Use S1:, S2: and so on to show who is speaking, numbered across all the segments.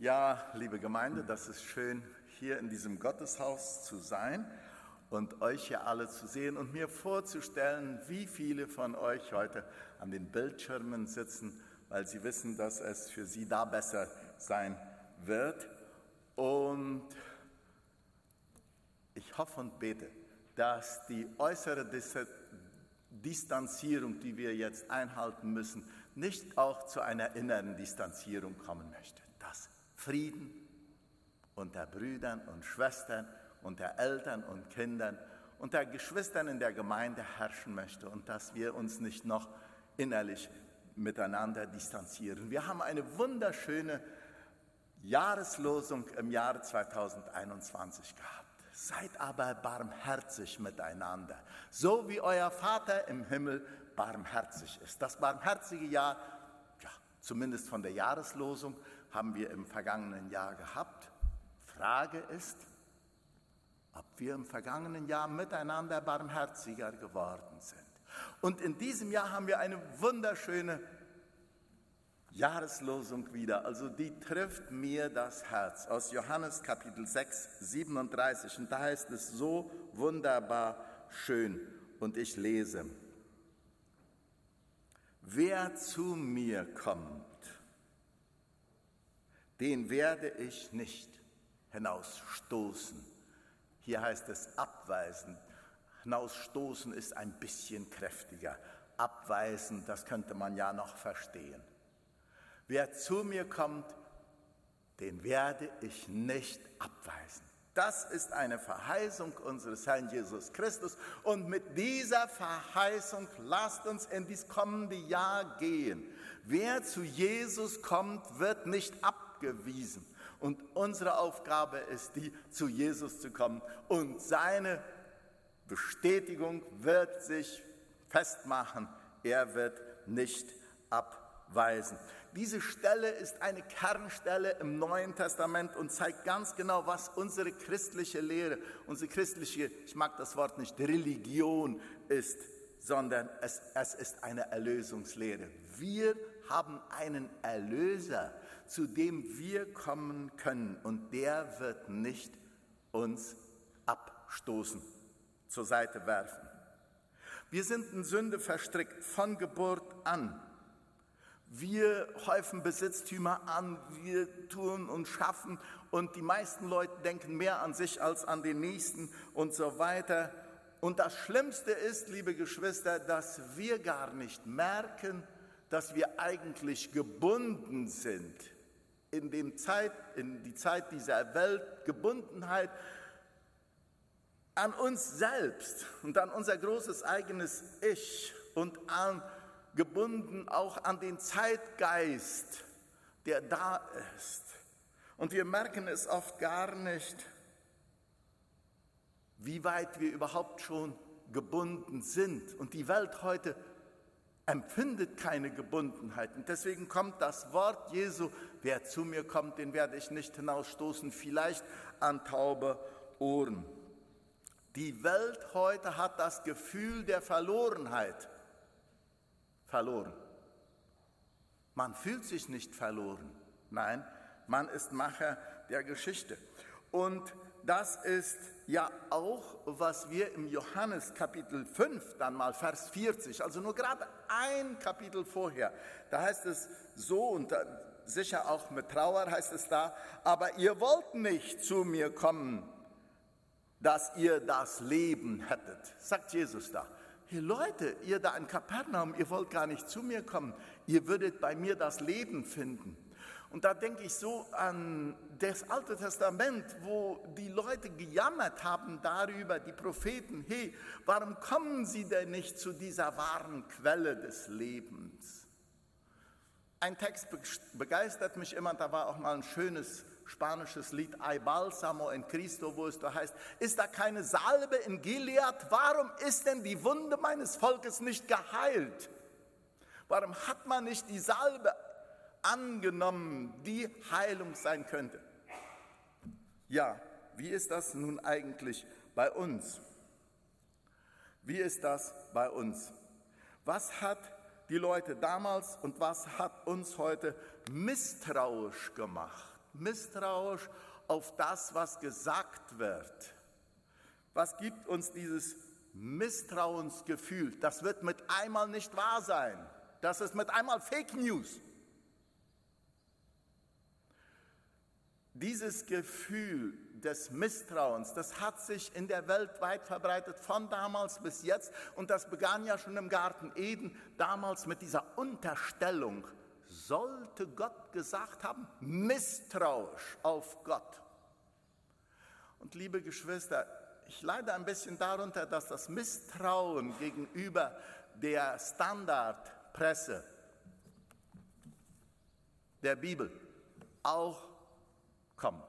S1: Ja, liebe Gemeinde, das ist schön, hier in diesem Gotteshaus zu sein und euch hier alle zu sehen und mir vorzustellen, wie viele von euch heute an den Bildschirmen sitzen, weil sie wissen, dass es für sie da besser sein wird. Und ich hoffe und bete, dass die äußere Distanzierung, die wir jetzt einhalten müssen, nicht auch zu einer inneren Distanzierung kommen möchte. Frieden unter Brüdern und Schwestern, unter Eltern und Kindern, unter Geschwistern in der Gemeinde herrschen möchte und dass wir uns nicht noch innerlich miteinander distanzieren. Wir haben eine wunderschöne Jahreslosung im Jahre 2021 gehabt. Seid aber barmherzig miteinander, so wie euer Vater im Himmel barmherzig ist. Das barmherzige Jahr, ja, zumindest von der Jahreslosung, haben wir im vergangenen Jahr gehabt. Frage ist, ob wir im vergangenen Jahr miteinander barmherziger geworden sind. Und in diesem Jahr haben wir eine wunderschöne Jahreslosung wieder. Also die trifft mir das Herz aus Johannes Kapitel 6, 37. Und da heißt es so wunderbar schön. Und ich lese, wer zu mir kommt, den werde ich nicht hinausstoßen. Hier heißt es abweisen. Hinausstoßen ist ein bisschen kräftiger. Abweisen, das könnte man ja noch verstehen. Wer zu mir kommt, den werde ich nicht abweisen. Das ist eine Verheißung unseres Herrn Jesus Christus. Und mit dieser Verheißung lasst uns in dieses kommende Jahr gehen. Wer zu Jesus kommt, wird nicht abweisen abgewiesen. Und unsere Aufgabe ist die, zu Jesus zu kommen. Und seine Bestätigung wird sich festmachen. Er wird nicht abweisen. Diese Stelle ist eine Kernstelle im Neuen Testament und zeigt ganz genau, was unsere christliche Lehre, unsere christliche, ich mag das Wort nicht, Religion ist, sondern es, es ist eine Erlösungslehre. Wir haben einen Erlöser zu dem wir kommen können und der wird nicht uns abstoßen, zur Seite werfen. Wir sind in Sünde verstrickt von Geburt an. Wir häufen Besitztümer an, wir tun und schaffen und die meisten Leute denken mehr an sich als an den Nächsten und so weiter. Und das Schlimmste ist, liebe Geschwister, dass wir gar nicht merken, dass wir eigentlich gebunden sind in, dem Zeit, in die Zeit dieser Weltgebundenheit an uns selbst und an unser großes eigenes Ich und an, gebunden auch an den Zeitgeist, der da ist. Und wir merken es oft gar nicht, wie weit wir überhaupt schon gebunden sind. Und die Welt heute empfindet keine Gebundenheit. Und deswegen kommt das Wort Jesu, wer zu mir kommt, den werde ich nicht hinausstoßen, vielleicht an taube Ohren. Die Welt heute hat das Gefühl der Verlorenheit verloren. Man fühlt sich nicht verloren. Nein, man ist Macher der Geschichte. Und das ist ja auch, was wir im Johannes Kapitel 5 dann mal Vers 40, also nur gerade ein Kapitel vorher, da heißt es so und sicher auch mit Trauer heißt es da, aber ihr wollt nicht zu mir kommen, dass ihr das Leben hättet, sagt Jesus da. Hey Leute, ihr da in Kapernaum, ihr wollt gar nicht zu mir kommen, ihr würdet bei mir das Leben finden. Und da denke ich so an das Alte Testament, wo die Leute gejammert haben darüber, die Propheten, hey, warum kommen sie denn nicht zu dieser wahren Quelle des Lebens? Ein Text begeistert mich immer, da war auch mal ein schönes spanisches Lied, Ay Balsamo en Cristo, wo es da heißt, ist da keine Salbe in Gilead? Warum ist denn die Wunde meines Volkes nicht geheilt? Warum hat man nicht die Salbe angenommen, die Heilung sein könnte. Ja, wie ist das nun eigentlich bei uns? Wie ist das bei uns? Was hat die Leute damals und was hat uns heute misstrauisch gemacht? misstrauisch auf das, was gesagt wird. Was gibt uns dieses Misstrauensgefühl? Das wird mit einmal nicht wahr sein. Das ist mit einmal Fake News. Dieses Gefühl des Misstrauens, das hat sich in der Welt weit verbreitet, von damals bis jetzt. Und das begann ja schon im Garten Eden, damals mit dieser Unterstellung, sollte Gott gesagt haben, misstrauisch auf Gott. Und liebe Geschwister, ich leide ein bisschen darunter, dass das Misstrauen gegenüber der Standardpresse der Bibel auch kommt.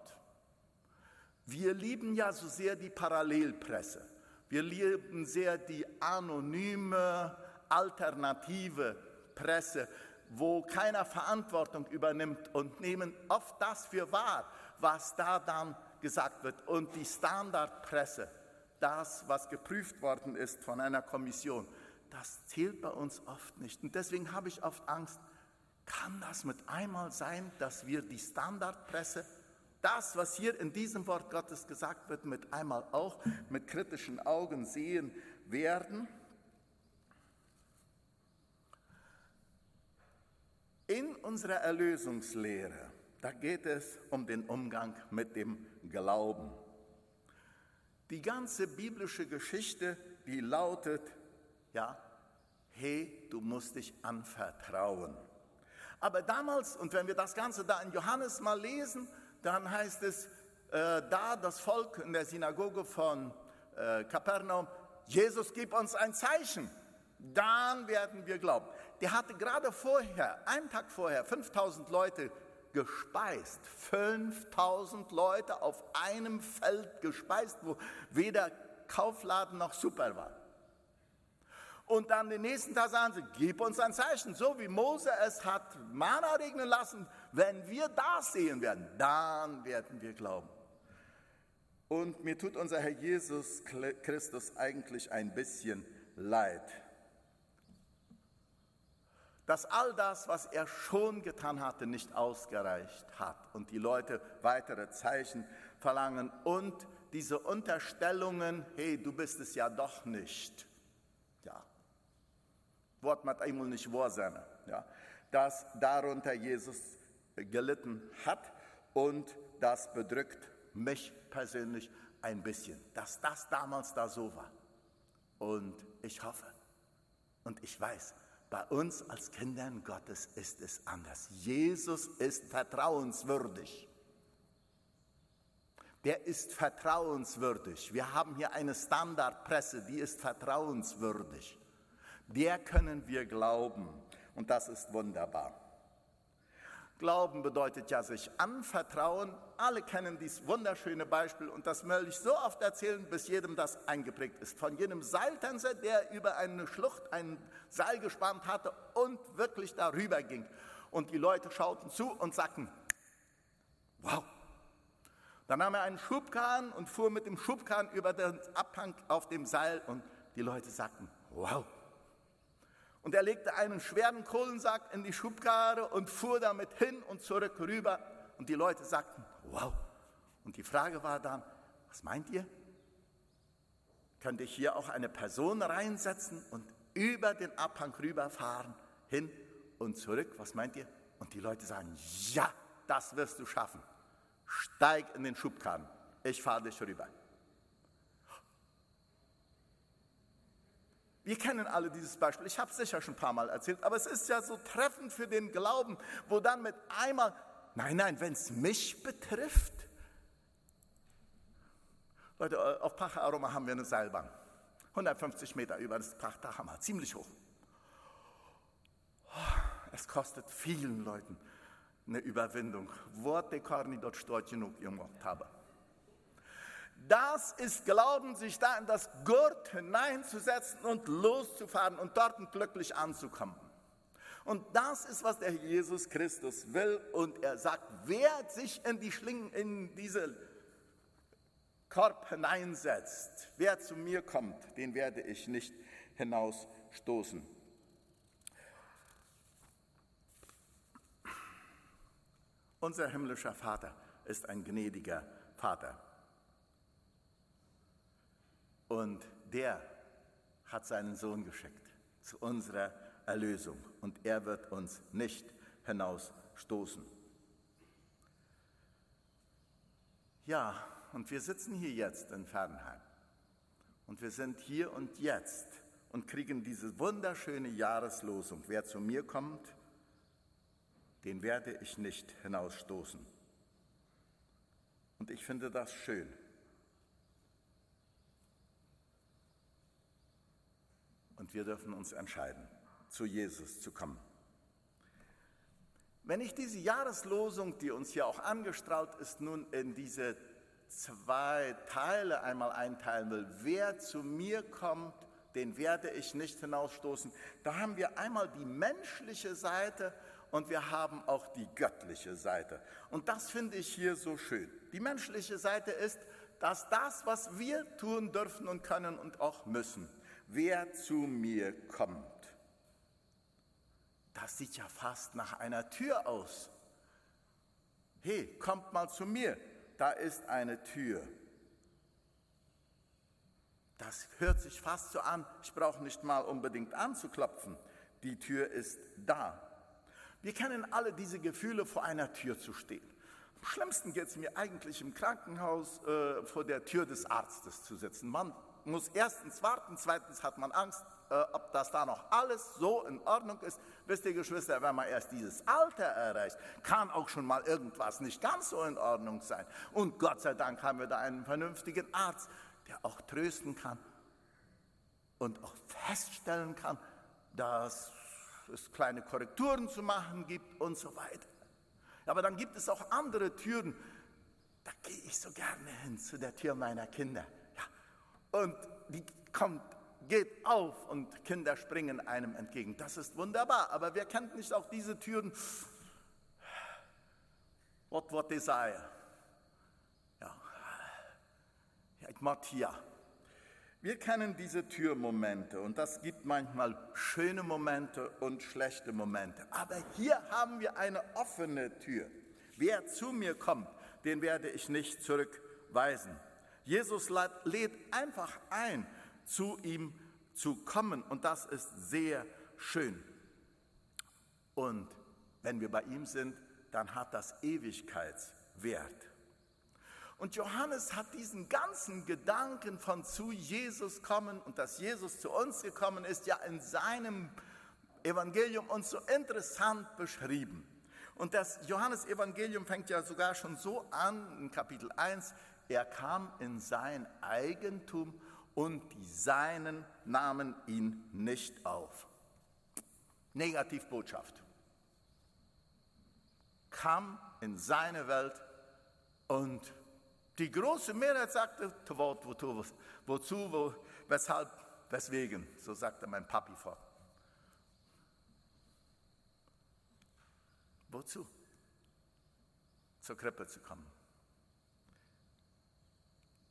S1: Wir lieben ja so sehr die Parallelpresse. Wir lieben sehr die anonyme, alternative Presse, wo keiner Verantwortung übernimmt und nehmen oft das für wahr, was da dann gesagt wird. Und die Standardpresse, das, was geprüft worden ist von einer Kommission, das zählt bei uns oft nicht. Und deswegen habe ich oft Angst, kann das mit einmal sein, dass wir die Standardpresse das, was hier in diesem Wort Gottes gesagt wird, mit einmal auch mit kritischen Augen sehen werden. In unserer Erlösungslehre, da geht es um den Umgang mit dem Glauben. Die ganze biblische Geschichte, die lautet, ja, hey, du musst dich anvertrauen. Aber damals, und wenn wir das Ganze da in Johannes mal lesen, dann heißt es, äh, da das Volk in der Synagoge von äh, Kapernaum, Jesus gib uns ein Zeichen, dann werden wir glauben. Der hatte gerade vorher, einen Tag vorher, 5000 Leute gespeist. 5000 Leute auf einem Feld gespeist, wo weder Kaufladen noch Super war. Und dann den nächsten Tag sagen sie, gib uns ein Zeichen, so wie Mose es hat Mana regnen lassen. Wenn wir das sehen werden, dann werden wir glauben. Und mir tut unser Herr Jesus Christus eigentlich ein bisschen leid, dass all das, was er schon getan hatte, nicht ausgereicht hat und die Leute weitere Zeichen verlangen und diese Unterstellungen, hey, du bist es ja doch nicht. Wort mit einmal nicht wahr sein, ja, dass darunter Jesus gelitten hat und das bedrückt mich persönlich ein bisschen, dass das damals da so war. Und ich hoffe und ich weiß, bei uns als Kindern Gottes ist es anders. Jesus ist vertrauenswürdig. Der ist vertrauenswürdig. Wir haben hier eine Standardpresse, die ist vertrauenswürdig der können wir glauben. Und das ist wunderbar. Glauben bedeutet ja sich anvertrauen. Alle kennen dieses wunderschöne Beispiel und das möchte ich so oft erzählen, bis jedem das eingeprägt ist. Von jenem Seiltänzer, der über eine Schlucht ein Seil gespannt hatte und wirklich darüber ging. Und die Leute schauten zu und sagten, wow. Dann nahm er einen Schubkahn und fuhr mit dem Schubkahn über den Abhang auf dem Seil und die Leute sagten, wow. Und er legte einen schweren Kohlensack in die Schubkarre und fuhr damit hin und zurück rüber. Und die Leute sagten, wow. Und die Frage war dann, was meint ihr? Könnte ich hier auch eine Person reinsetzen und über den Abhang rüberfahren, hin und zurück? Was meint ihr? Und die Leute sagen, ja, das wirst du schaffen. Steig in den Schubkarren, ich fahre dich rüber. Wir kennen alle dieses Beispiel, ich habe es sicher schon ein paar Mal erzählt, aber es ist ja so treffend für den Glauben, wo dann mit einmal, nein, nein, wenn es mich betrifft, Leute, äh, auf Pacha Aroma haben wir eine Seilbahn, 150 Meter über das Pachterhammer, ziemlich hoch. Es kostet vielen Leuten eine Überwindung. Worte karni dort stort genug gemacht habe. Das ist Glauben, sich da in das Gurt hineinzusetzen und loszufahren und dort glücklich anzukommen. Und das ist, was der Jesus Christus will. Und er sagt, wer sich in die Schlingen, in diese Korb hineinsetzt, wer zu mir kommt, den werde ich nicht Unser himmlischer Vater ist ein gnädiger Vater. Und der hat seinen Sohn geschickt zu unserer Erlösung. Und er wird uns nicht hinausstoßen. Ja, und wir sitzen hier jetzt in Fernheim. Und wir sind hier und jetzt und kriegen diese wunderschöne Jahreslosung. Wer zu mir kommt, den werde ich nicht hinausstoßen. Und ich finde das schön. Und wir dürfen uns entscheiden, zu Jesus zu kommen. Wenn ich diese Jahreslosung, die uns ja auch angestrahlt ist, nun in diese zwei Teile einmal einteilen will, wer zu mir kommt, den werde ich nicht hinausstoßen, da haben wir einmal die menschliche Seite und wir haben auch die göttliche Seite. Und das finde ich hier so schön. Die menschliche Seite ist, dass das, was wir tun dürfen und können und auch müssen, wer zu mir kommt. Das sieht ja fast nach einer Tür aus. Hey, kommt mal zu mir, da ist eine Tür. Das hört sich fast so an, ich brauche nicht mal unbedingt anzuklopfen. Die Tür ist da. Wir kennen alle diese Gefühle, vor einer Tür zu stehen. Am schlimmsten geht es mir eigentlich im Krankenhaus, äh, vor der Tür des Arztes zu sitzen. Man muss erstens warten, zweitens hat man Angst, äh, ob das da noch alles so in Ordnung ist. Wisst ihr, Geschwister, wenn man erst dieses Alter erreicht, kann auch schon mal irgendwas nicht ganz so in Ordnung sein. Und Gott sei Dank haben wir da einen vernünftigen Arzt, der auch trösten kann und auch feststellen kann, dass es kleine Korrekturen zu machen gibt und so weiter. Aber dann gibt es auch andere Türen. Da gehe ich so gerne hin zu der Tür meiner Kinder. Und die kommt, geht auf und Kinder springen einem entgegen. Das ist wunderbar. Aber wer kennt nicht auch diese Türen? What what desire? Ja, ich Matthias. Wir kennen diese Türmomente und das gibt manchmal schöne Momente und schlechte Momente. Aber hier haben wir eine offene Tür. Wer zu mir kommt, den werde ich nicht zurückweisen. Jesus lädt einfach ein, zu ihm zu kommen und das ist sehr schön. Und wenn wir bei ihm sind, dann hat das Ewigkeitswert. Und Johannes hat diesen ganzen Gedanken von zu Jesus kommen und dass Jesus zu uns gekommen ist, ja in seinem Evangelium uns so interessant beschrieben. Und das Johannesevangelium fängt ja sogar schon so an, in Kapitel 1, er kam in sein Eigentum und die Seinen nahmen ihn nicht auf. Negativbotschaft. Kam in seine Welt und die große Mehrheit sagte, wozu, wozu wo, weshalb, weswegen, so sagte mein Papi vor. Wozu? Zur Krippe zu kommen.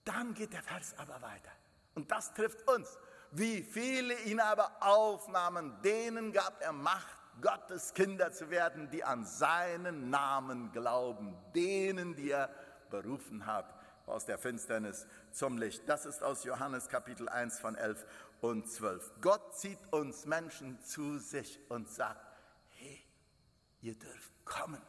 S1: Dann geht der Vers aber weiter. Und das trifft uns. Wie viele ihn aber aufnahmen, denen gab er Macht, Gottes Kinder zu werden, die an seinen Namen glauben, denen, die er berufen hat aus der Finsternis zum Licht. Das ist aus Johannes Kapitel 1 von 11 und 12. Gott zieht uns Menschen zu sich und sagt, hey, ihr dürft kommen.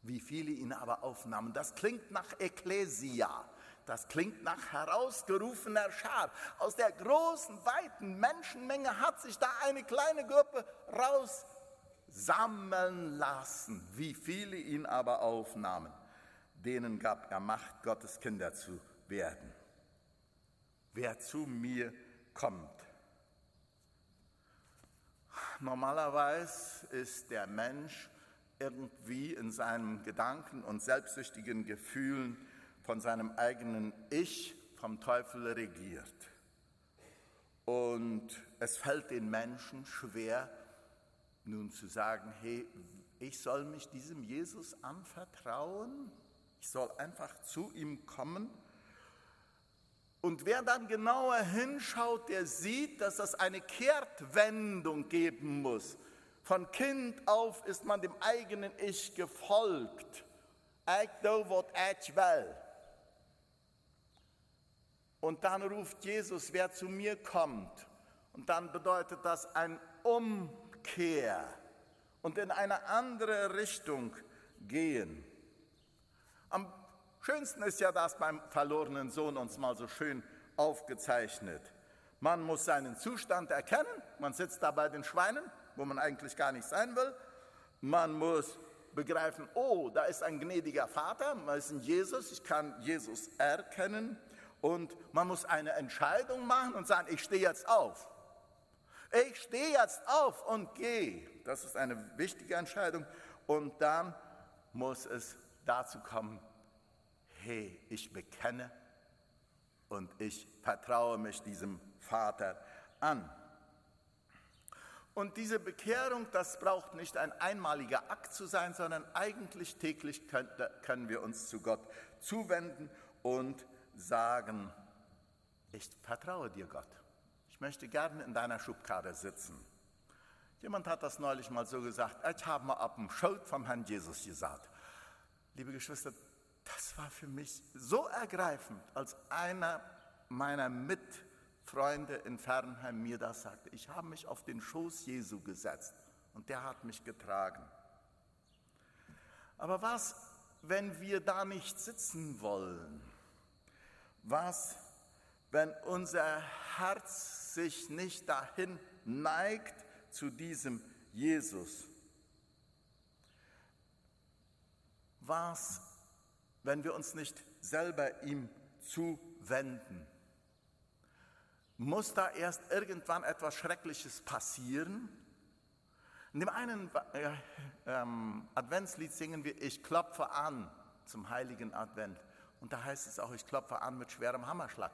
S1: Wie viele ihn aber aufnahmen. Das klingt nach Ekklesia. Das klingt nach herausgerufener Schar. Aus der großen, weiten Menschenmenge hat sich da eine kleine Gruppe raussammeln lassen. Wie viele ihn aber aufnahmen denen gab er Macht, Gottes Kinder zu werden. Wer zu mir kommt. Normalerweise ist der Mensch irgendwie in seinen Gedanken und selbstsüchtigen Gefühlen von seinem eigenen Ich vom Teufel regiert. Und es fällt den Menschen schwer, nun zu sagen, hey, ich soll mich diesem Jesus anvertrauen? Ich soll einfach zu ihm kommen. Und wer dann genauer hinschaut, der sieht, dass es eine Kehrtwendung geben muss Von Kind auf ist man dem eigenen Ich gefolgt. Ich do, was ich will. Und dann ruft Jesus, wer zu mir kommt. Und dann bedeutet das ein Umkehr und in eine andere Richtung gehen. Am schönsten ist ja das beim verlorenen Sohn uns mal so schön aufgezeichnet. Man muss seinen Zustand erkennen, man sitzt da bei den Schweinen, wo man eigentlich gar nicht sein will. Man muss begreifen, oh, da ist ein gnädiger Vater, da ist ein Jesus, ich kann Jesus erkennen. Und man muss eine Entscheidung machen und sagen, ich stehe jetzt auf. Ich stehe jetzt auf und gehe. Das ist eine wichtige Entscheidung. Und dann muss es dazu kommen, hey, ich bekenne und ich vertraue mich diesem Vater an. Und diese Bekehrung, das braucht nicht ein einmaliger Akt zu sein, sondern eigentlich täglich können wir uns zu Gott zuwenden und sagen, ich vertraue dir Gott. Ich möchte gerne in deiner Schubkarre sitzen. Jemand hat das neulich mal so gesagt, ich habe mal ab dem Schuld vom Herrn Jesus gesagt. Liebe Geschwister, das war für mich so ergreifend, als einer meiner Mitfreunde in Fernheim mir das sagte. Ich habe mich auf den Schoß Jesu gesetzt und der hat mich getragen. Aber was, wenn wir da nicht sitzen wollen? Was, wenn unser Herz sich nicht dahin neigt zu diesem Jesus? Was, wenn wir uns nicht selber ihm zuwenden? Muss da erst irgendwann etwas Schreckliches passieren? In dem einen äh, ähm, Adventslied singen wir, ich klopfe an zum heiligen Advent. Und da heißt es auch, ich klopfe an mit schwerem Hammerschlag.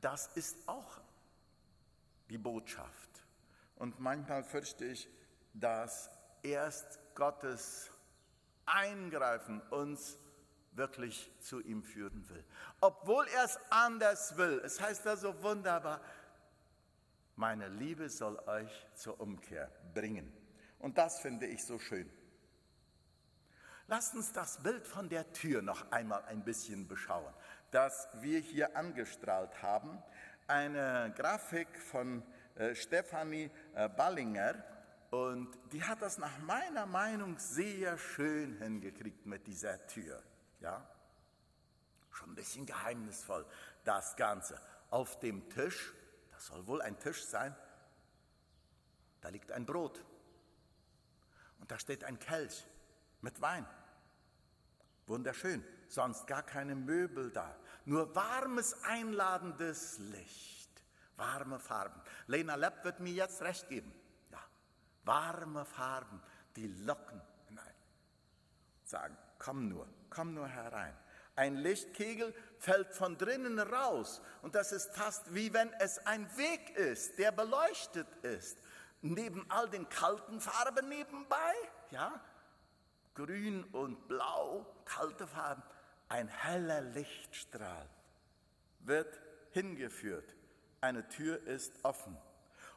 S1: Das ist auch die Botschaft. Und manchmal fürchte ich, dass erst Gottes Eingreifen uns wirklich zu ihm führen will. Obwohl er es anders will. Es heißt da so wunderbar, meine Liebe soll euch zur Umkehr bringen. Und das finde ich so schön. Lasst uns das Bild von der Tür noch einmal ein bisschen beschauen, das wir hier angestrahlt haben. Eine Grafik von äh, Stefanie äh, Ballinger und die hat das nach meiner Meinung sehr schön hingekriegt mit dieser Tür. Ja? Schon ein bisschen geheimnisvoll das Ganze. Auf dem Tisch, das soll wohl ein Tisch sein, da liegt ein Brot und da steht ein Kelch mit Wein. Wunderschön, sonst gar keine Möbel da. Nur warmes, einladendes Licht, warme Farben. Lena Lepp wird mir jetzt recht geben. Ja, warme Farben, die locken hinein. Sagen, komm nur, komm nur herein. Ein Lichtkegel fällt von drinnen raus und das ist fast wie wenn es ein Weg ist, der beleuchtet ist. Neben all den kalten Farben nebenbei, ja, grün und blau, kalte Farben, ein heller Lichtstrahl wird hingeführt. Eine Tür ist offen.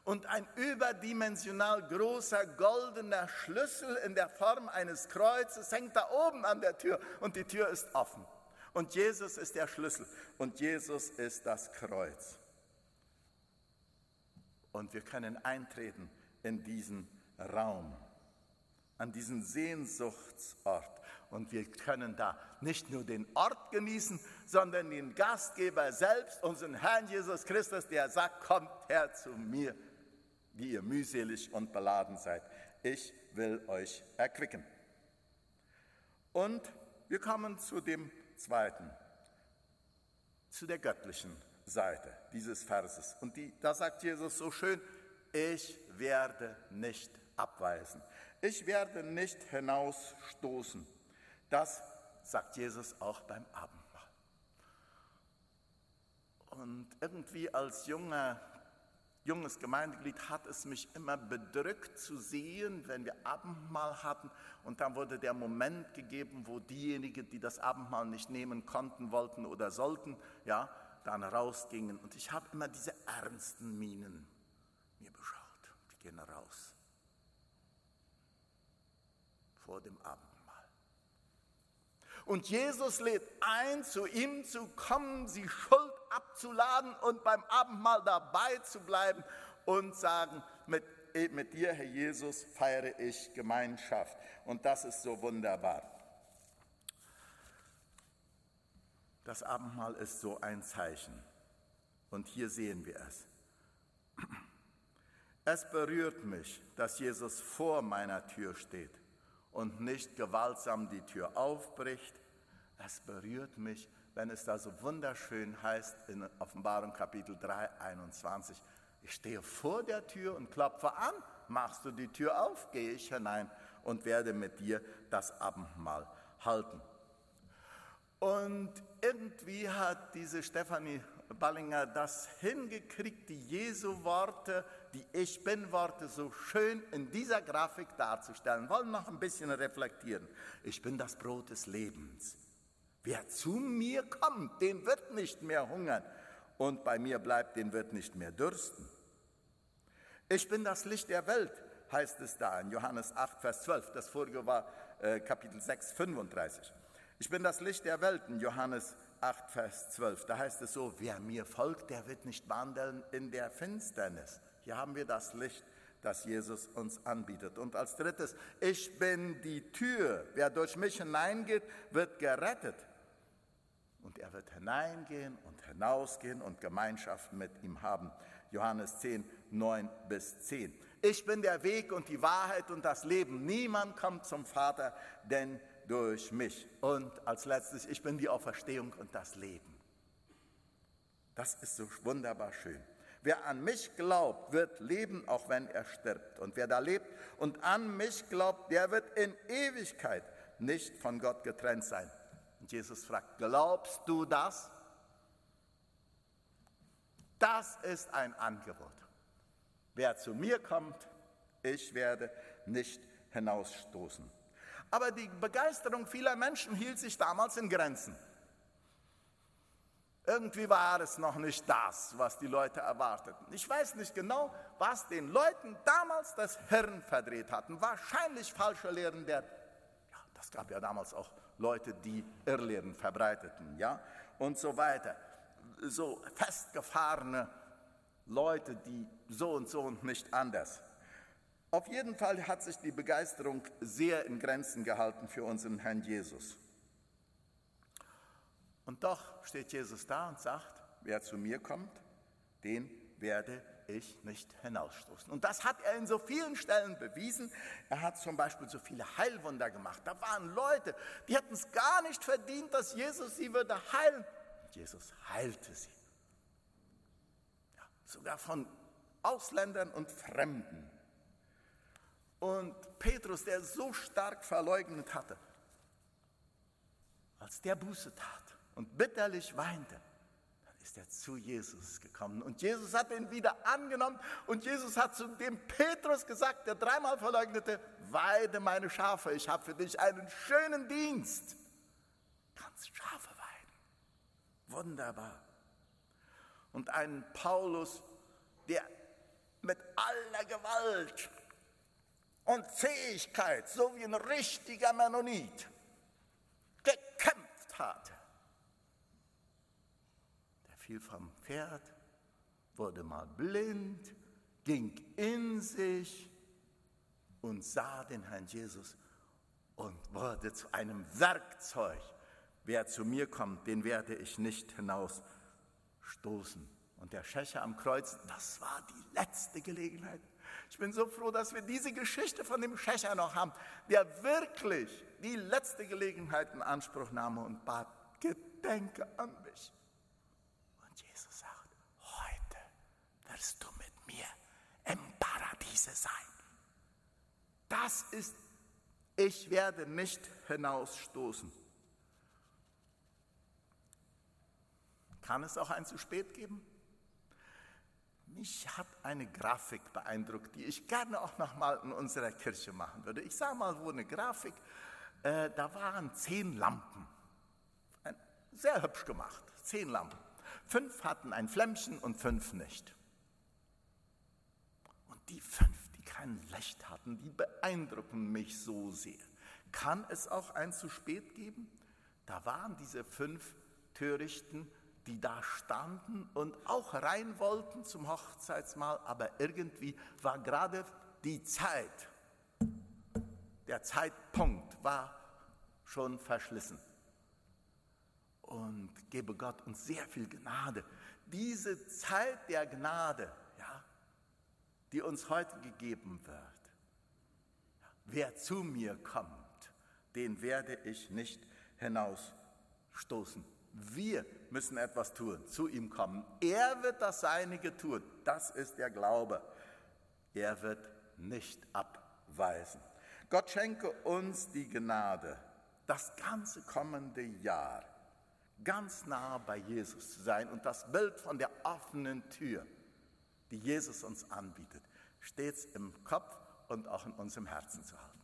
S1: Und ein überdimensional großer goldener Schlüssel in der Form eines Kreuzes hängt da oben an der Tür und die Tür ist offen. Und Jesus ist der Schlüssel und Jesus ist das Kreuz. Und wir können eintreten in diesen Raum an diesen Sehnsuchtsort. Und wir können da nicht nur den Ort genießen, sondern den Gastgeber selbst, unseren Herrn Jesus Christus, der sagt, kommt her zu mir, die ihr mühselig und beladen seid. Ich will euch erquicken. Und wir kommen zu dem zweiten, zu der göttlichen Seite dieses Verses. Und die, da sagt Jesus so schön, ich werde nicht abweisen ich werde nicht hinausstoßen. Das sagt Jesus auch beim Abendmahl. Und irgendwie als junger, junges Gemeindeglied hat es mich immer bedrückt zu sehen, wenn wir Abendmahl hatten und dann wurde der Moment gegeben, wo diejenigen, die das Abendmahl nicht nehmen konnten, wollten oder sollten, ja, dann rausgingen. Und ich habe immer diese ernsten Mienen mir beschaut. Die gehen raus. Vor dem Abendmahl. Und Jesus lädt ein, zu ihm zu kommen, sie Schuld abzuladen und beim Abendmahl dabei zu bleiben und sagen, mit, mit dir, Herr Jesus, feiere ich Gemeinschaft. Und das ist so wunderbar. Das Abendmahl ist so ein Zeichen. Und hier sehen wir es. Es berührt mich, dass Jesus vor meiner Tür steht und nicht gewaltsam die Tür aufbricht. Es berührt mich, wenn es da so wunderschön heißt in Offenbarung Kapitel 3, 21. Ich stehe vor der Tür und klopfe an. Machst du die Tür auf, gehe ich hinein und werde mit dir das Abendmahl halten. Und irgendwie hat diese Stefanie Ballinger das hingekriegt, die Jesu-Worte, die Ich Bin-Worte so schön in dieser Grafik darzustellen. Wollen noch ein bisschen reflektieren. Ich bin das Brot des Lebens. Wer zu mir kommt, den wird nicht mehr hungern. Und bei mir bleibt, den wird nicht mehr dürsten. Ich bin das Licht der Welt, heißt es da in Johannes 8, Vers 12. Das vorige war äh, Kapitel 6, 35. Ich bin das Licht der Welt in Johannes 8, Vers 12. Da heißt es so, wer mir folgt, der wird nicht wandeln in der Finsternis. Hier haben wir das Licht, das Jesus uns anbietet. Und als drittes, ich bin die Tür. Wer durch mich hineingeht, wird gerettet. Und er wird hineingehen und hinausgehen und Gemeinschaft mit ihm haben. Johannes 10, 9 bis 10. Ich bin der Weg und die Wahrheit und das Leben. Niemand kommt zum Vater, denn durch mich. Und als letztes, ich bin die Auferstehung und das Leben. Das ist so wunderbar schön. Wer an mich glaubt, wird leben, auch wenn er stirbt. Und wer da lebt und an mich glaubt, der wird in Ewigkeit nicht von Gott getrennt sein. Und Jesus fragt, glaubst du das? Das ist ein Angebot. Wer zu mir kommt, ich werde nicht hinausstoßen. Aber die Begeisterung vieler Menschen hielt sich damals in Grenzen. Irgendwie war es noch nicht das, was die Leute erwarteten. Ich weiß nicht genau, was den Leuten damals das Hirn verdreht hatten. Wahrscheinlich falsche Lehren der, ja, das gab ja damals auch Leute, die Irrlehren verbreiteten, ja, und so weiter. So festgefahrene Leute, die so und so und nicht anders. Auf jeden Fall hat sich die Begeisterung sehr in Grenzen gehalten für unseren Herrn Jesus. Und doch steht Jesus da und sagt, wer zu mir kommt, den werde ich nicht hinausstoßen. Und das hat er in so vielen Stellen bewiesen. Er hat zum Beispiel so viele Heilwunder gemacht. Da waren Leute, die hätten es gar nicht verdient, dass Jesus sie würde heilen. Jesus heilte sie. Ja, sogar von Ausländern und Fremden. Und Petrus, der so stark verleugnet hatte, als der Buße tat und bitterlich weinte, dann ist er zu Jesus gekommen. Und Jesus hat ihn wieder angenommen und Jesus hat zu dem Petrus gesagt, der dreimal verleugnete, weide meine Schafe, ich habe für dich einen schönen Dienst. Kannst Schafe weiden. Wunderbar. Und einen Paulus, der mit aller Gewalt und Fähigkeit, so wie ein richtiger Mennonit, gekämpft hat. Fiel vom Pferd, wurde mal blind, ging in sich und sah den Herrn Jesus und wurde zu einem Werkzeug. Wer zu mir kommt, den werde ich nicht hinausstoßen. Und der Schächer am Kreuz, das war die letzte Gelegenheit. Ich bin so froh, dass wir diese Geschichte von dem Schächer noch haben, der wirklich die letzte Gelegenheit in Anspruch nahm und bat, gedenke an mich. Und Jesus sagt, heute wirst du mit mir im Paradiese sein. Das ist, ich werde nicht hinausstoßen. Kann es auch ein zu spät geben? Mich hat eine Grafik beeindruckt, die ich gerne auch noch mal in unserer Kirche machen würde. Ich sah mal wo eine Grafik, äh, da waren zehn Lampen. Sehr hübsch gemacht, zehn Lampen. Fünf hatten ein Flämmchen und fünf nicht. Und die fünf, kein Licht hatten, die beeindrucken mich so sehr. Kann es auch ein zu spät geben? Da waren diese fünf Törichten, die da standen und auch rein wollten zum Hochzeitsmahl, aber irgendwie war gerade die Zeit, der Zeitpunkt war schon verschlissen. Und gebe Gott uns sehr viel Gnade. Diese Zeit der Gnade, die uns heute gegeben wird. Wer zu mir kommt, den werde ich nicht hinausstoßen. Wir müssen etwas tun, zu ihm kommen. Er wird das Seinige tun. Das ist der Glaube. Er wird nicht abweisen. Gott schenke uns die Gnade, das ganze kommende Jahr ganz nah bei Jesus zu sein und das Bild von der offenen Tür, die Jesus uns anbietet, stets im Kopf und auch in unserem Herzen zu halten.